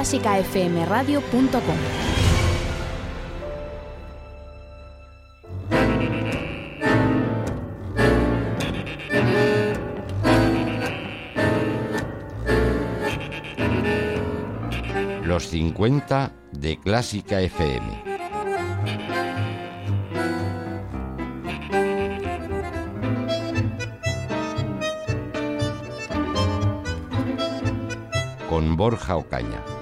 clásicafmradio.com. Los 50 de Clásica FM. Con Borja Ocaña.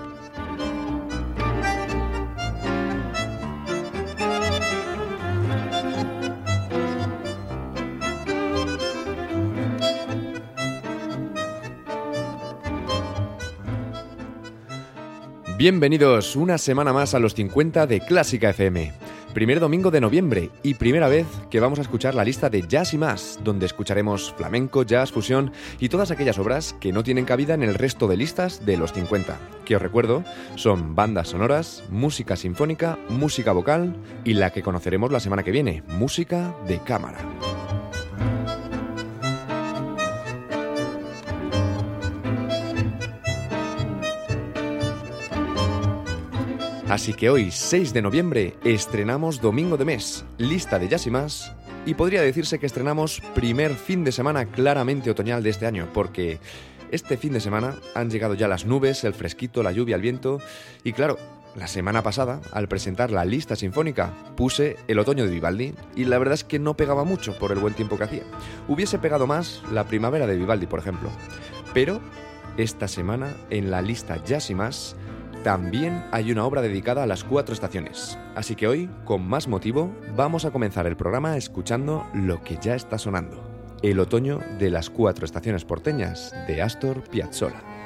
Bienvenidos una semana más a los 50 de Clásica FM. Primer domingo de noviembre y primera vez que vamos a escuchar la lista de Jazz y más, donde escucharemos flamenco, jazz, fusión y todas aquellas obras que no tienen cabida en el resto de listas de los 50, que os recuerdo son bandas sonoras, música sinfónica, música vocal y la que conoceremos la semana que viene, música de cámara. Así que hoy, 6 de noviembre, estrenamos Domingo de Mes, lista de Jazz y más, y podría decirse que estrenamos primer fin de semana claramente otoñal de este año, porque este fin de semana han llegado ya las nubes, el fresquito, la lluvia, el viento, y claro, la semana pasada, al presentar la lista sinfónica, puse el otoño de Vivaldi, y la verdad es que no pegaba mucho por el buen tiempo que hacía. Hubiese pegado más la primavera de Vivaldi, por ejemplo. Pero esta semana, en la lista Jazz y más, también hay una obra dedicada a las cuatro estaciones. Así que hoy, con más motivo, vamos a comenzar el programa escuchando lo que ya está sonando. El otoño de las cuatro estaciones porteñas de Astor Piazzolla.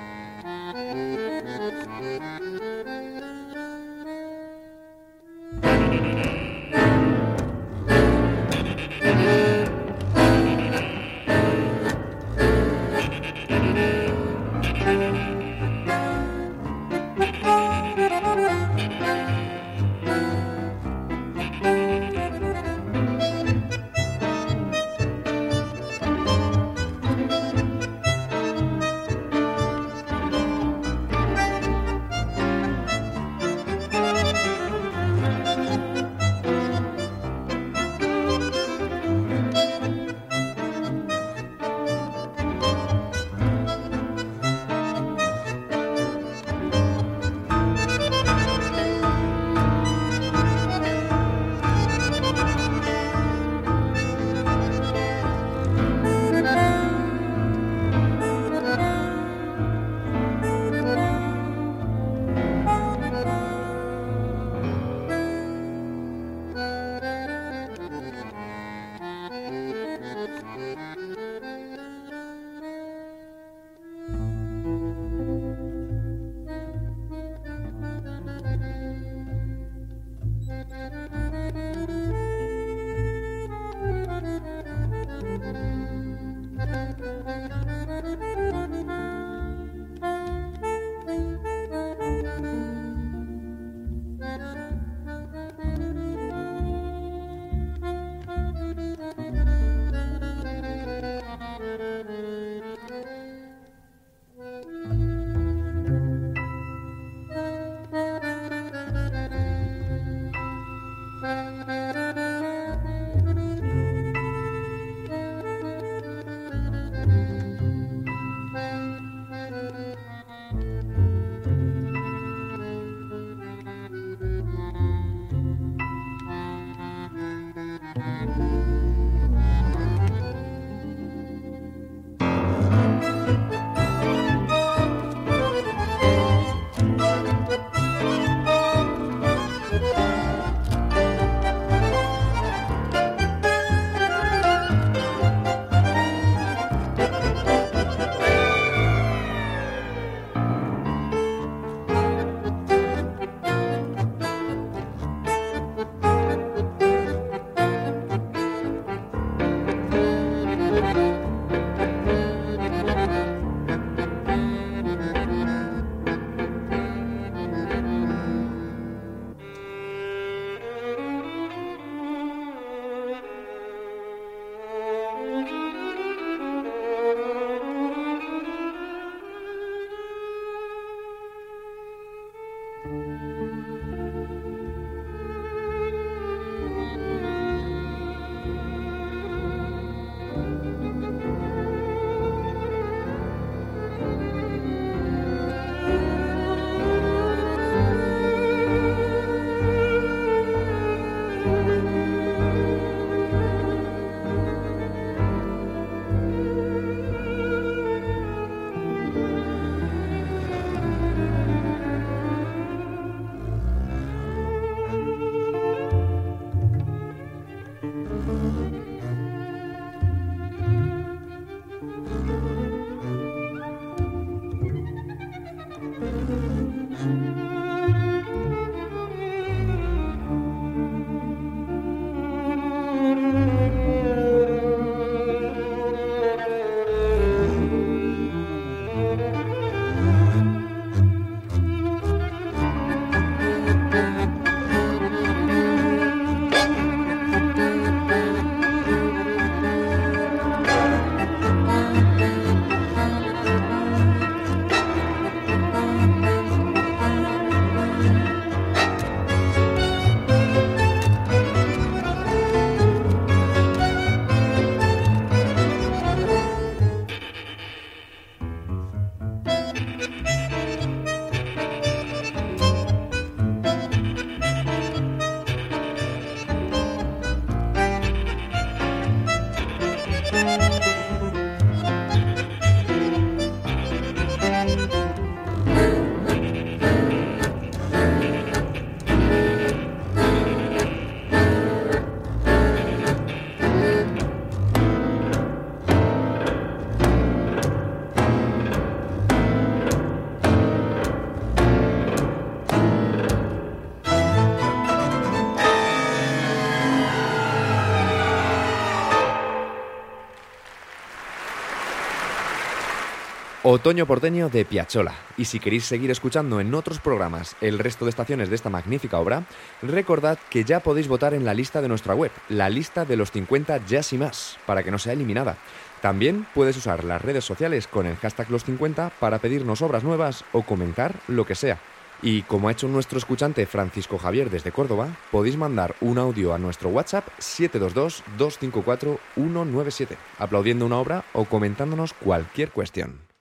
Otoño porteño de Piachola. Y si queréis seguir escuchando en otros programas el resto de estaciones de esta magnífica obra, recordad que ya podéis votar en la lista de nuestra web, la lista de los 50 Jazz y más, para que no sea eliminada. También puedes usar las redes sociales con el hashtag los 50 para pedirnos obras nuevas o comentar lo que sea. Y como ha hecho nuestro escuchante Francisco Javier desde Córdoba, podéis mandar un audio a nuestro WhatsApp 722-254-197, aplaudiendo una obra o comentándonos cualquier cuestión.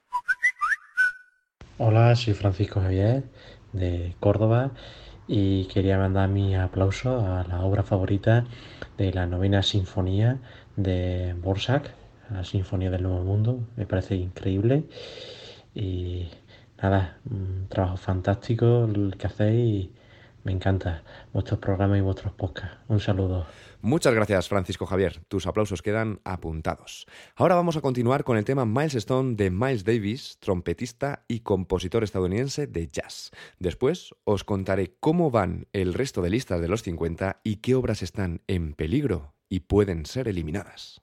Hola, soy Francisco Javier de Córdoba y quería mandar mi aplauso a la obra favorita de la novena sinfonía de Borsak, la Sinfonía del Nuevo Mundo. Me parece increíble y nada, un trabajo fantástico el que hacéis y me encanta vuestros programas y vuestros podcasts. Un saludo. Muchas gracias, Francisco Javier. Tus aplausos quedan apuntados. Ahora vamos a continuar con el tema Miles Stone de Miles Davis, trompetista y compositor estadounidense de jazz. Después os contaré cómo van el resto de listas de los 50 y qué obras están en peligro y pueden ser eliminadas.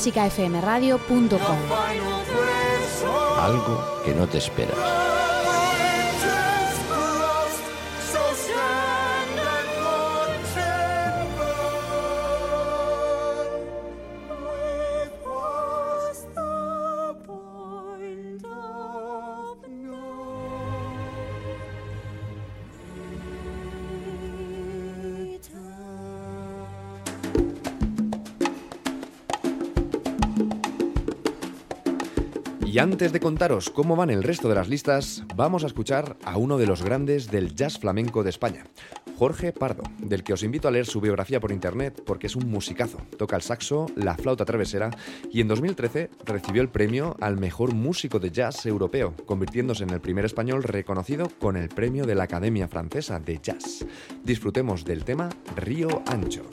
clásicafmradio.com. Algo que no te esperas. Y antes de contaros cómo van el resto de las listas, vamos a escuchar a uno de los grandes del jazz flamenco de España, Jorge Pardo, del que os invito a leer su biografía por internet porque es un musicazo. Toca el saxo, la flauta travesera y en 2013 recibió el premio al mejor músico de jazz europeo, convirtiéndose en el primer español reconocido con el premio de la Academia Francesa de Jazz. Disfrutemos del tema Río Ancho.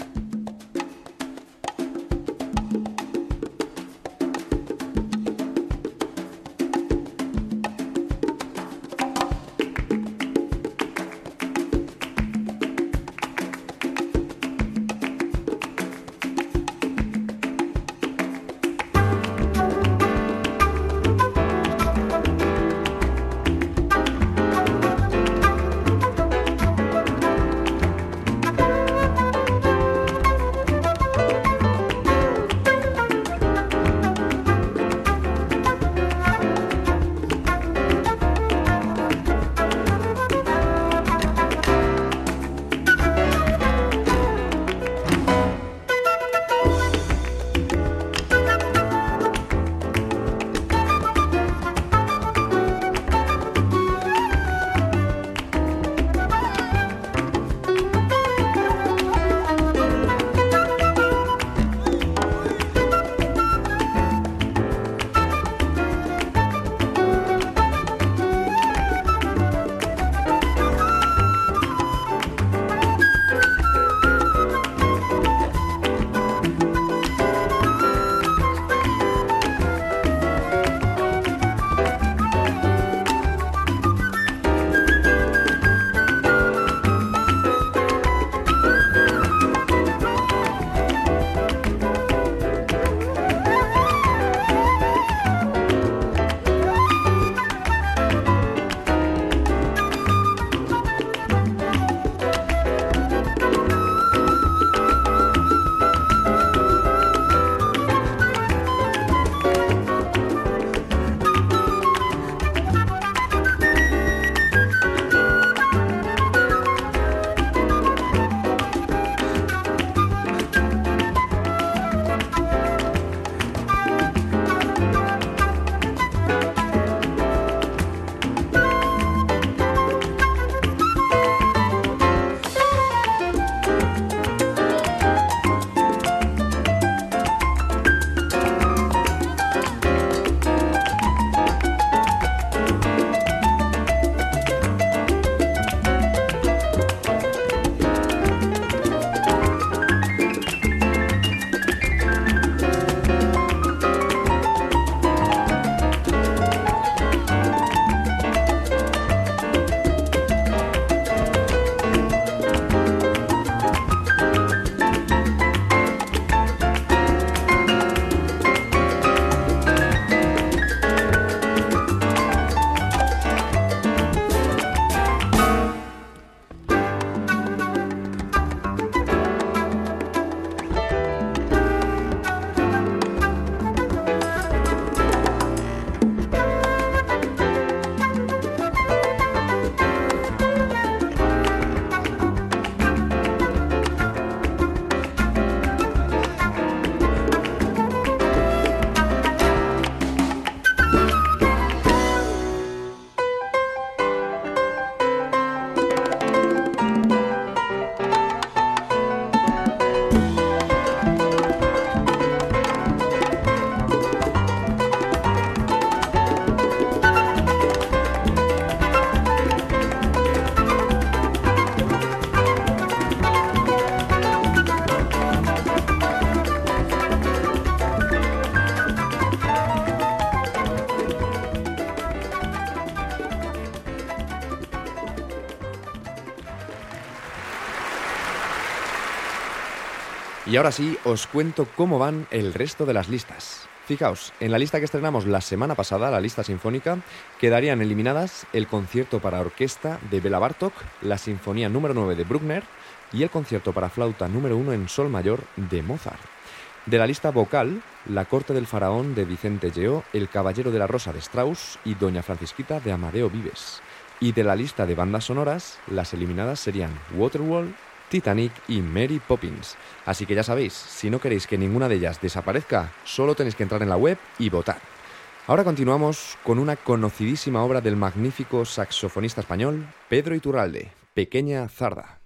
Y ahora sí, os cuento cómo van el resto de las listas. Fijaos, en la lista que estrenamos la semana pasada, la lista sinfónica, quedarían eliminadas el concierto para orquesta de Bela Bartok, la sinfonía número 9 de Bruckner y el concierto para flauta número 1 en sol mayor de Mozart. De la lista vocal, La corte del faraón de Vicente Geo, El caballero de la rosa de Strauss y Doña Francisquita de Amadeo Vives. Y de la lista de bandas sonoras, las eliminadas serían Waterwall, Titanic y Mary Poppins. Así que ya sabéis, si no queréis que ninguna de ellas desaparezca, solo tenéis que entrar en la web y votar. Ahora continuamos con una conocidísima obra del magnífico saxofonista español Pedro Iturralde, Pequeña Zarda.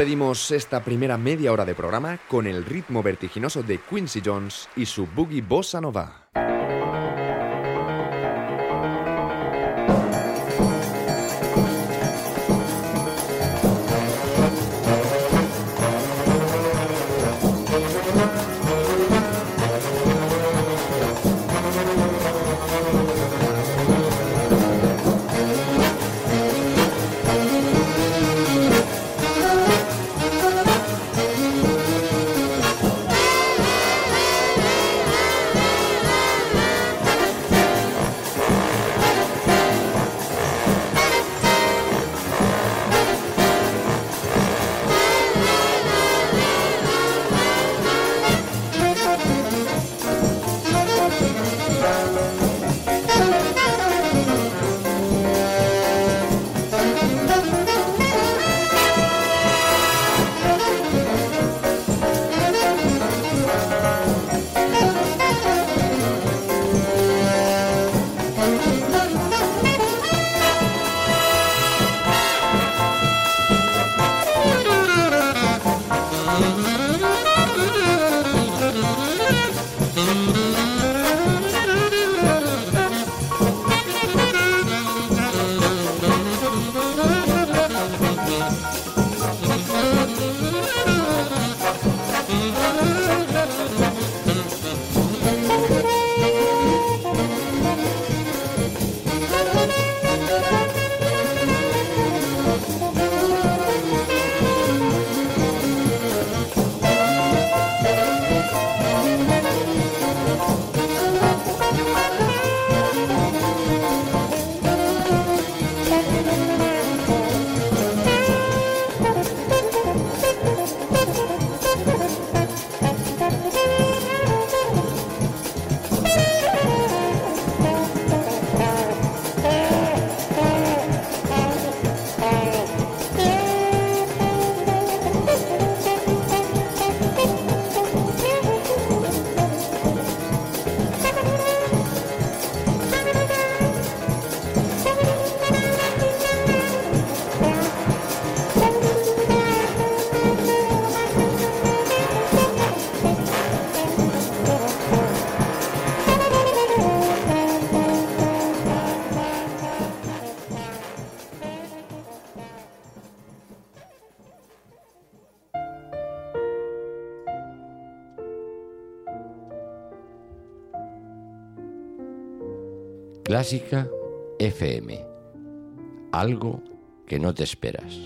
Despedimos esta primera media hora de programa con el ritmo vertiginoso de Quincy Jones y su boogie bossa nova. Clásica FM. Algo que no te esperas.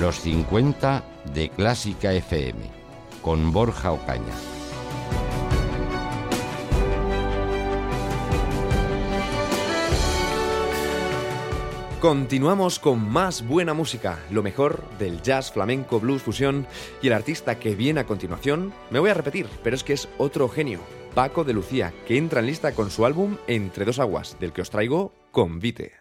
Los 50 de Clásica FM con Borja Ocaña. Continuamos con más buena música, lo mejor del jazz, flamenco, blues, fusión y el artista que viene a continuación, me voy a repetir, pero es que es otro genio, Paco de Lucía, que entra en lista con su álbum Entre dos aguas, del que os traigo Convite.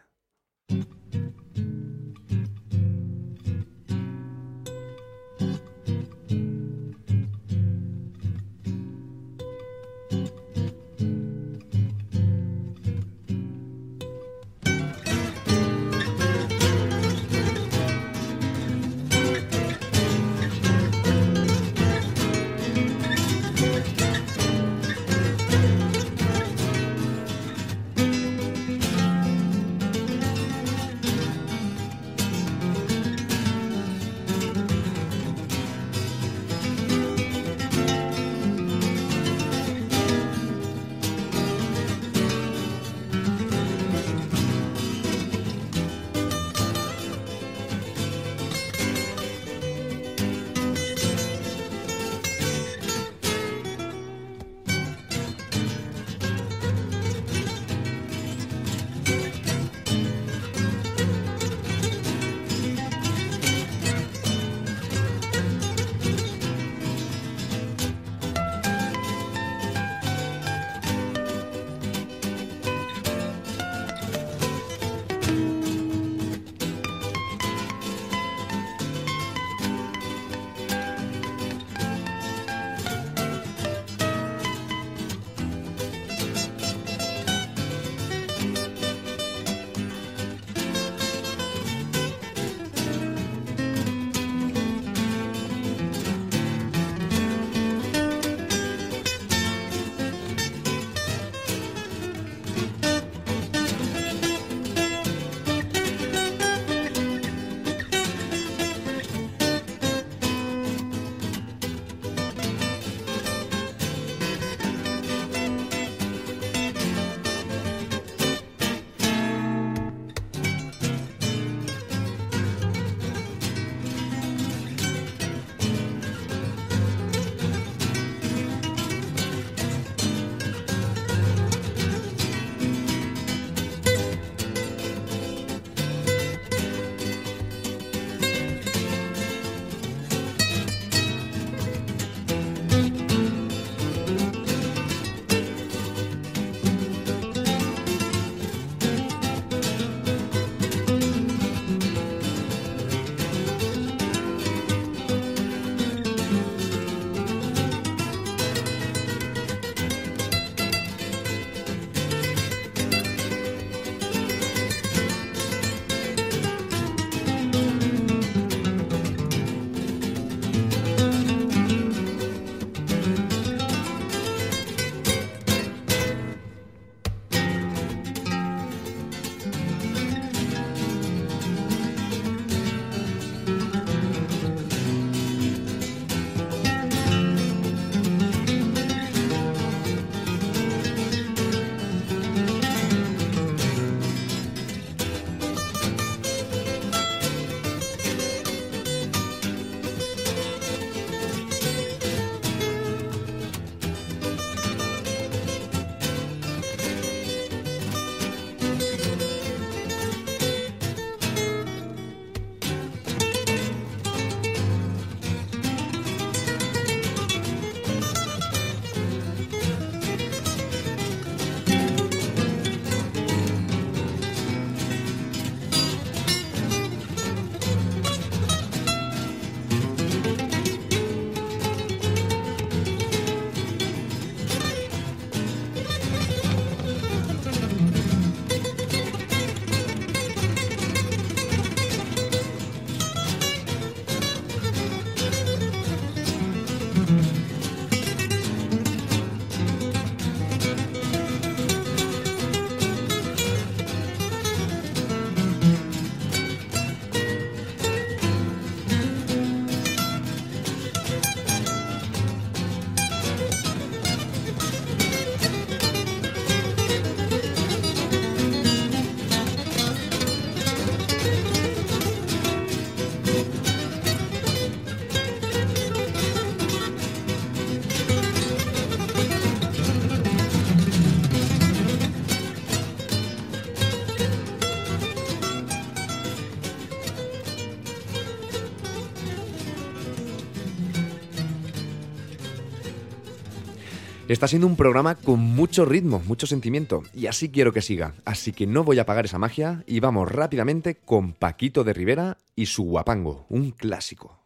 Está siendo un programa con mucho ritmo, mucho sentimiento, y así quiero que siga. Así que no voy a apagar esa magia y vamos rápidamente con Paquito de Rivera y su guapango, un clásico.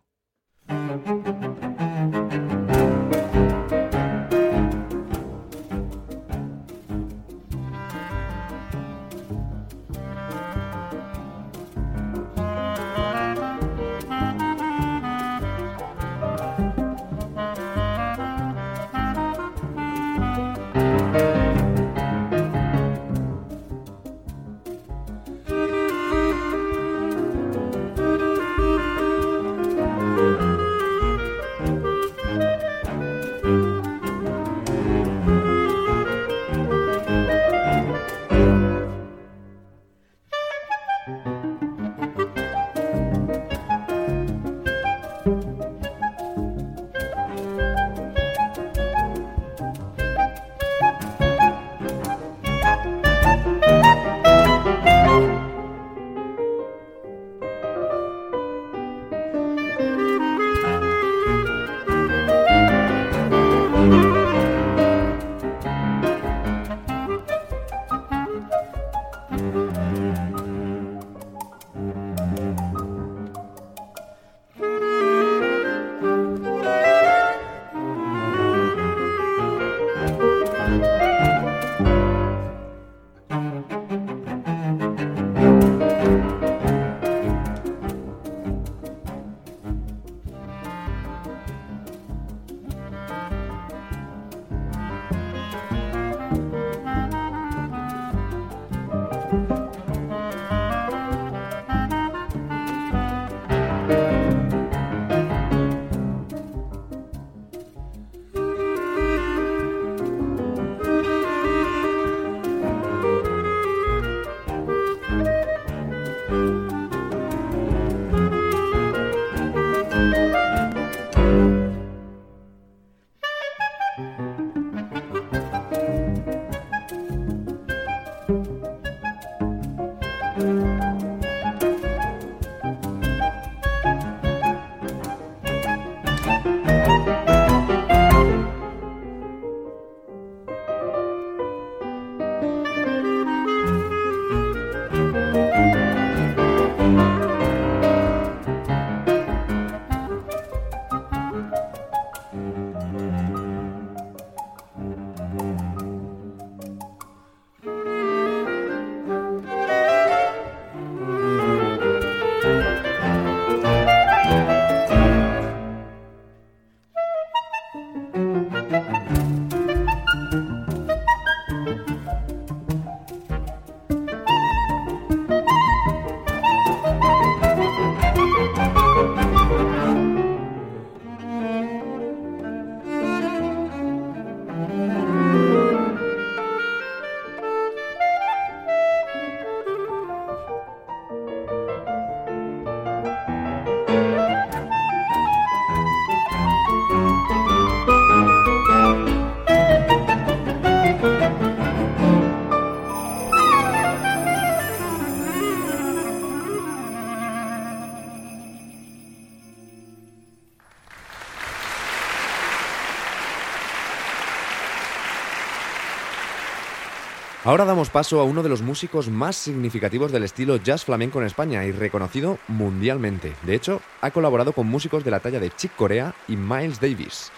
Ahora damos paso a uno de los músicos más significativos del estilo jazz flamenco en España y reconocido mundialmente. De hecho, ha colaborado con músicos de la talla de Chick Corea y Miles Davis.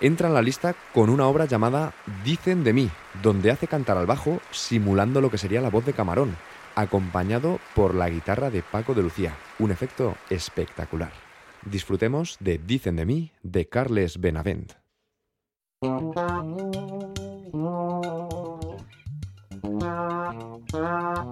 Entra en la lista con una obra llamada Dicen de mí, donde hace cantar al bajo simulando lo que sería la voz de Camarón, acompañado por la guitarra de Paco de Lucía, un efecto espectacular. Disfrutemos de Dicen de mí de Carles Benavent. Oh.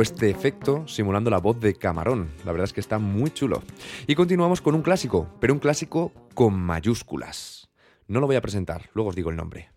Este efecto simulando la voz de Camarón. La verdad es que está muy chulo. Y continuamos con un clásico, pero un clásico con mayúsculas. No lo voy a presentar, luego os digo el nombre.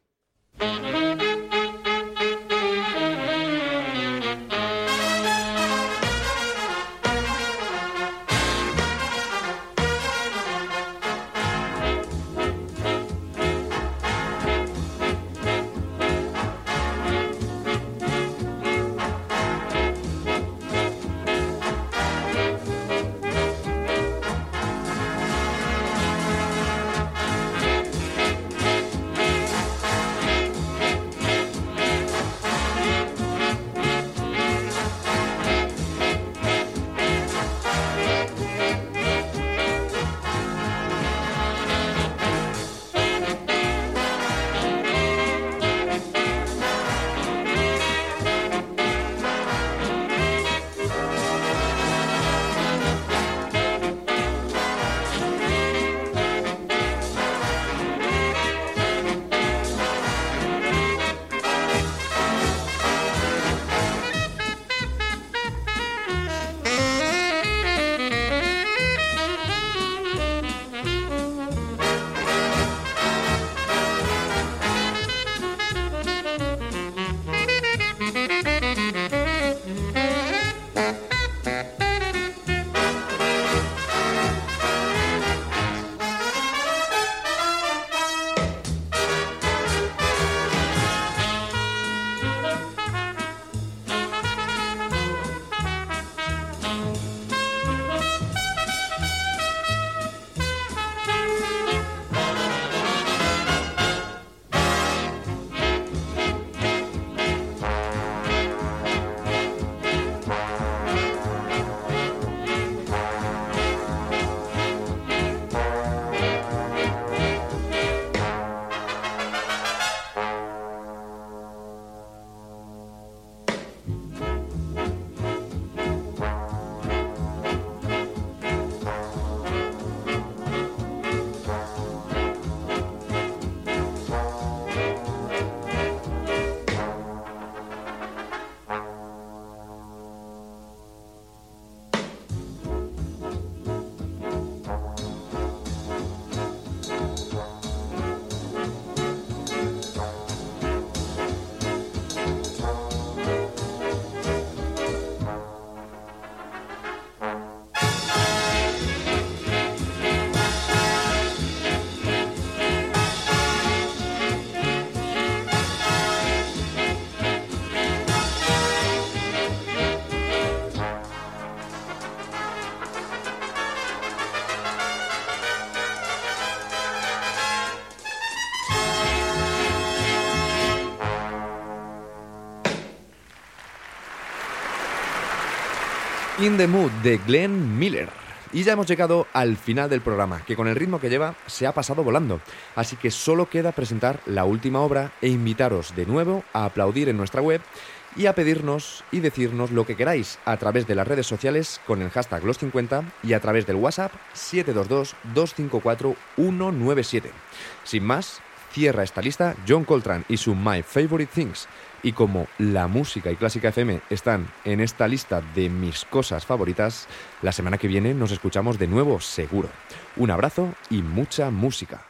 In the Mood de Glenn Miller. Y ya hemos llegado al final del programa, que con el ritmo que lleva se ha pasado volando. Así que solo queda presentar la última obra e invitaros de nuevo a aplaudir en nuestra web y a pedirnos y decirnos lo que queráis a través de las redes sociales con el hashtag los50 y a través del WhatsApp 722-254-197. Sin más, cierra esta lista John Coltrane y su My Favorite Things. Y como la música y Clásica FM están en esta lista de mis cosas favoritas, la semana que viene nos escuchamos de nuevo seguro. Un abrazo y mucha música.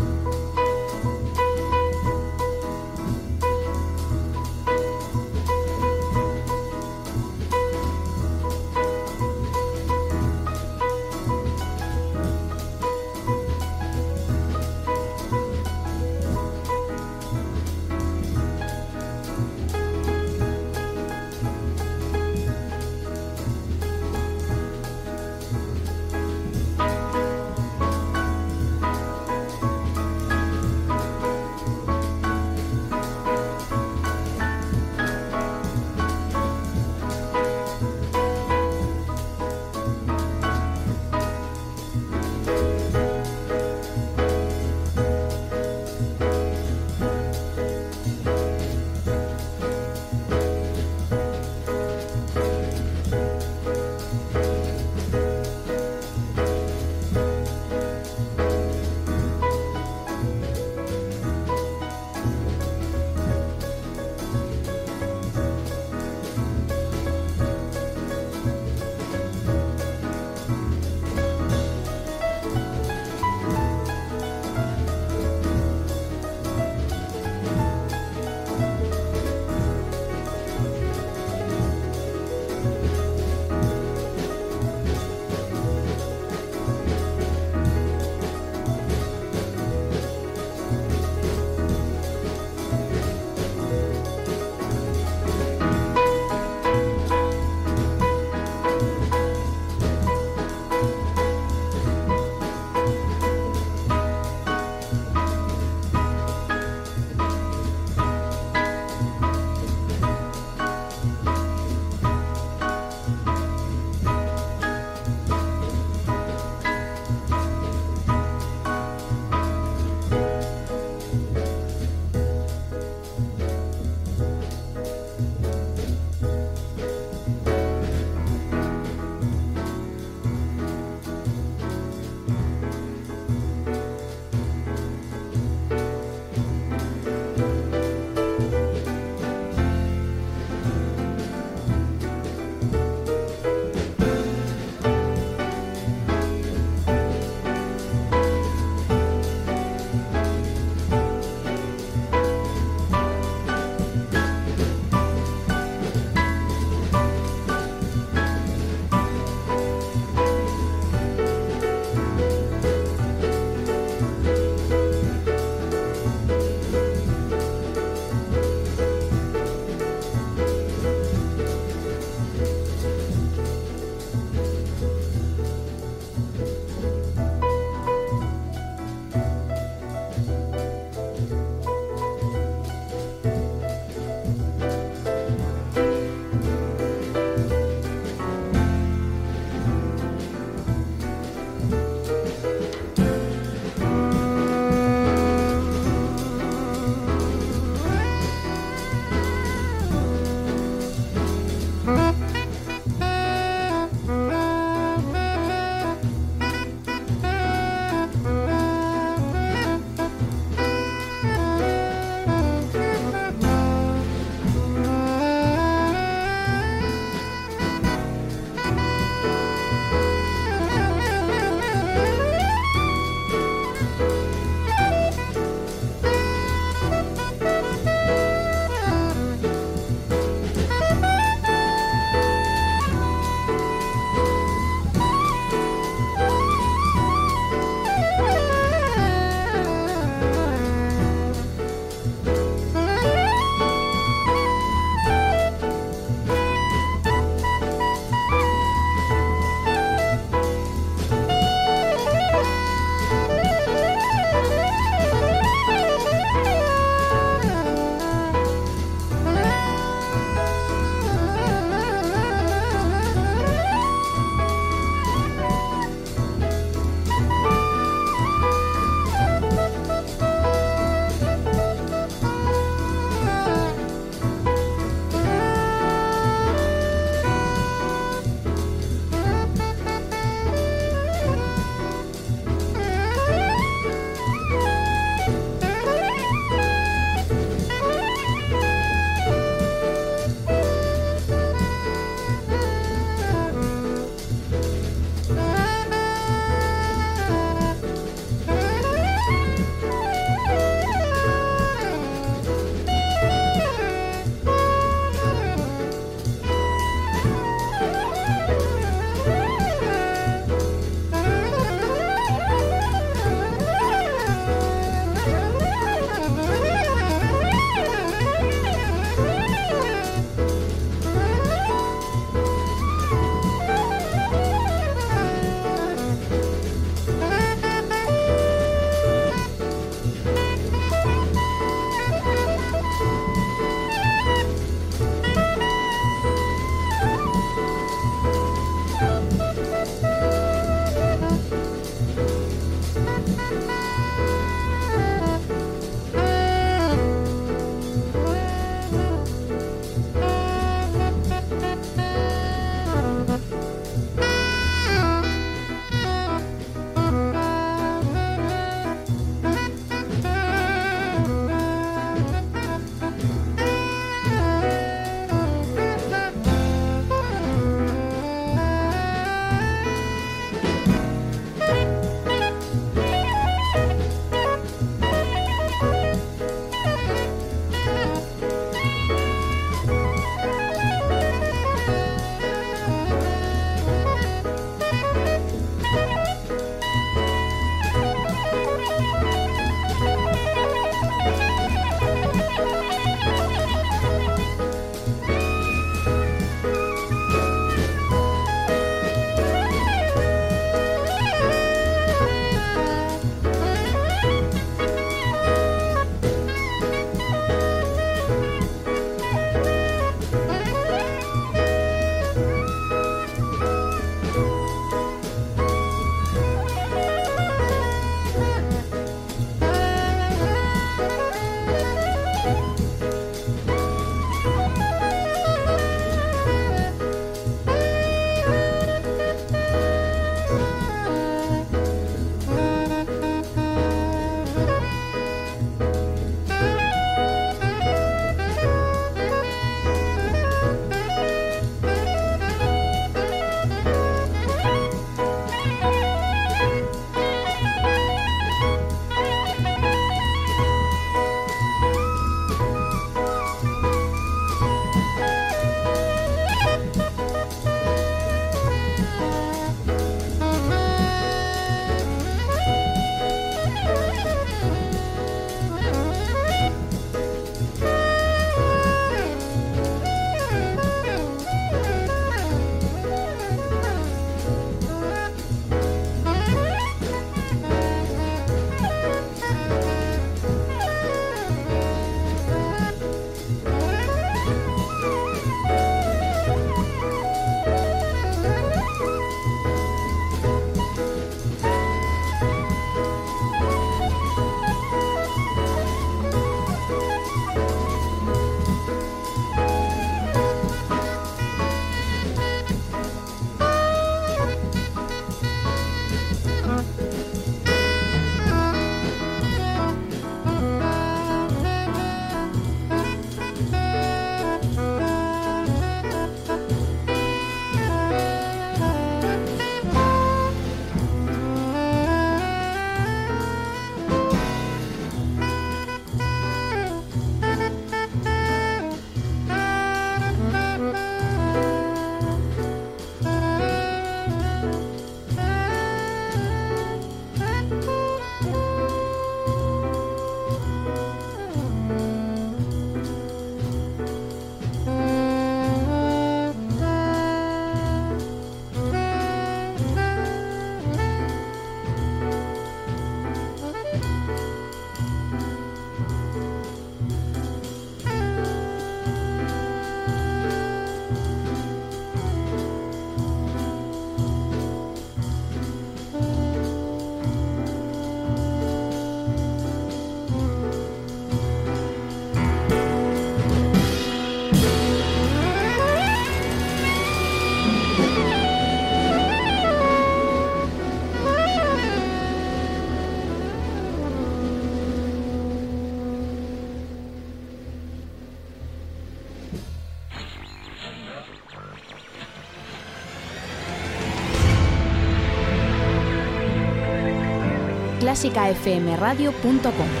clásicafmradio.com.